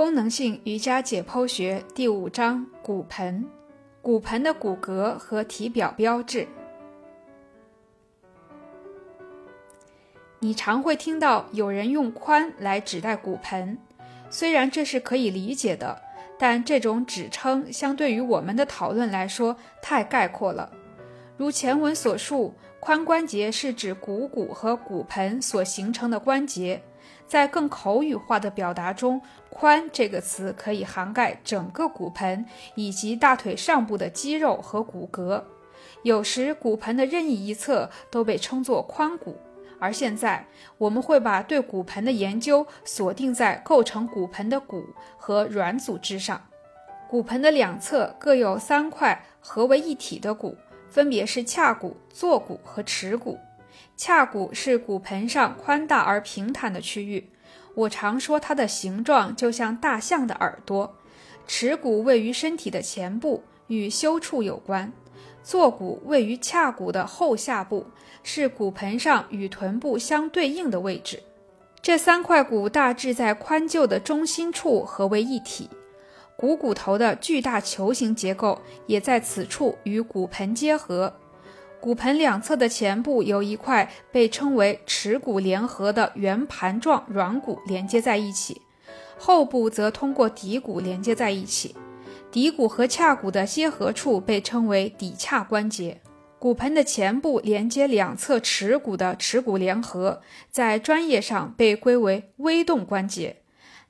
功能性瑜伽解剖学第五章：骨盆。骨盆的骨骼和体表标志。你常会听到有人用髋来指代骨盆，虽然这是可以理解的，但这种指称相对于我们的讨论来说太概括了。如前文所述，髋关节是指股骨和骨盆所形成的关节。在更口语化的表达中，“髋”这个词可以涵盖整个骨盆以及大腿上部的肌肉和骨骼。有时，骨盆的任意一侧都被称作髋骨。而现在，我们会把对骨盆的研究锁定在构成骨盆的骨和软组织上。骨盆的两侧各有三块合为一体的骨，分别是髂骨、坐骨和耻骨。髂骨是骨盆上宽大而平坦的区域，我常说它的形状就像大象的耳朵。耻骨位于身体的前部，与羞处有关。坐骨位于髂骨的后下部，是骨盆上与臀部相对应的位置。这三块骨大致在髋臼的中心处合为一体，股骨头的巨大球形结构也在此处与骨盆结合。骨盆两侧的前部有一块被称为耻骨联合的圆盘状软骨连接在一起，后部则通过骶骨连接在一起。骶骨和髂骨的接合处被称为骶髂关节。骨盆的前部连接两侧耻骨的耻骨联合，在专业上被归为微动关节。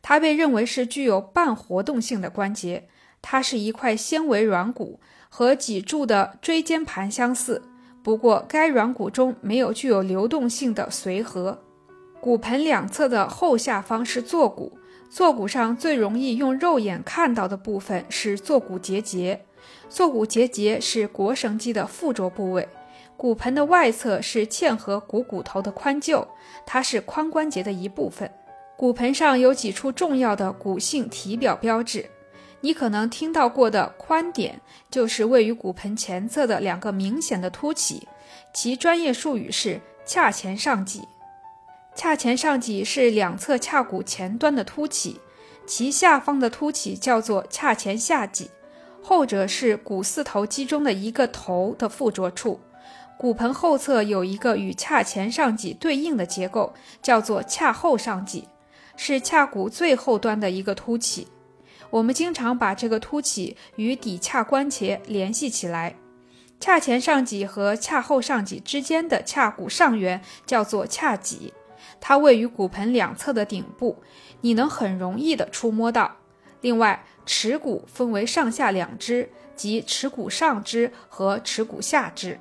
它被认为是具有半活动性的关节。它是一块纤维软骨，和脊柱的椎间盘相似。不过，该软骨中没有具有流动性的髓核。骨盆两侧的后下方是坐骨，坐骨上最容易用肉眼看到的部分是坐骨结节。坐骨结节是腘绳肌的附着部位。骨盆的外侧是嵌合股骨头的髋臼，它是髋关节的一部分。骨盆上有几处重要的骨性体表标志。你可能听到过的髋点，就是位于骨盆前侧的两个明显的凸起，其专业术语是髂前上棘。髂前上棘是两侧髂骨前端的凸起，其下方的凸起叫做髂前下棘，后者是股四头肌中的一个头的附着处。骨盆后侧有一个与髂前上棘对应的结构，叫做髂后上棘，是髂骨最后端的一个凸起。我们经常把这个凸起与骶髂关节联系起来。髂前上棘和髂后上棘之间的髂骨上缘叫做髂棘，它位于骨盆两侧的顶部，你能很容易地触摸到。另外，耻骨分为上下两支，即耻骨上支和耻骨下支。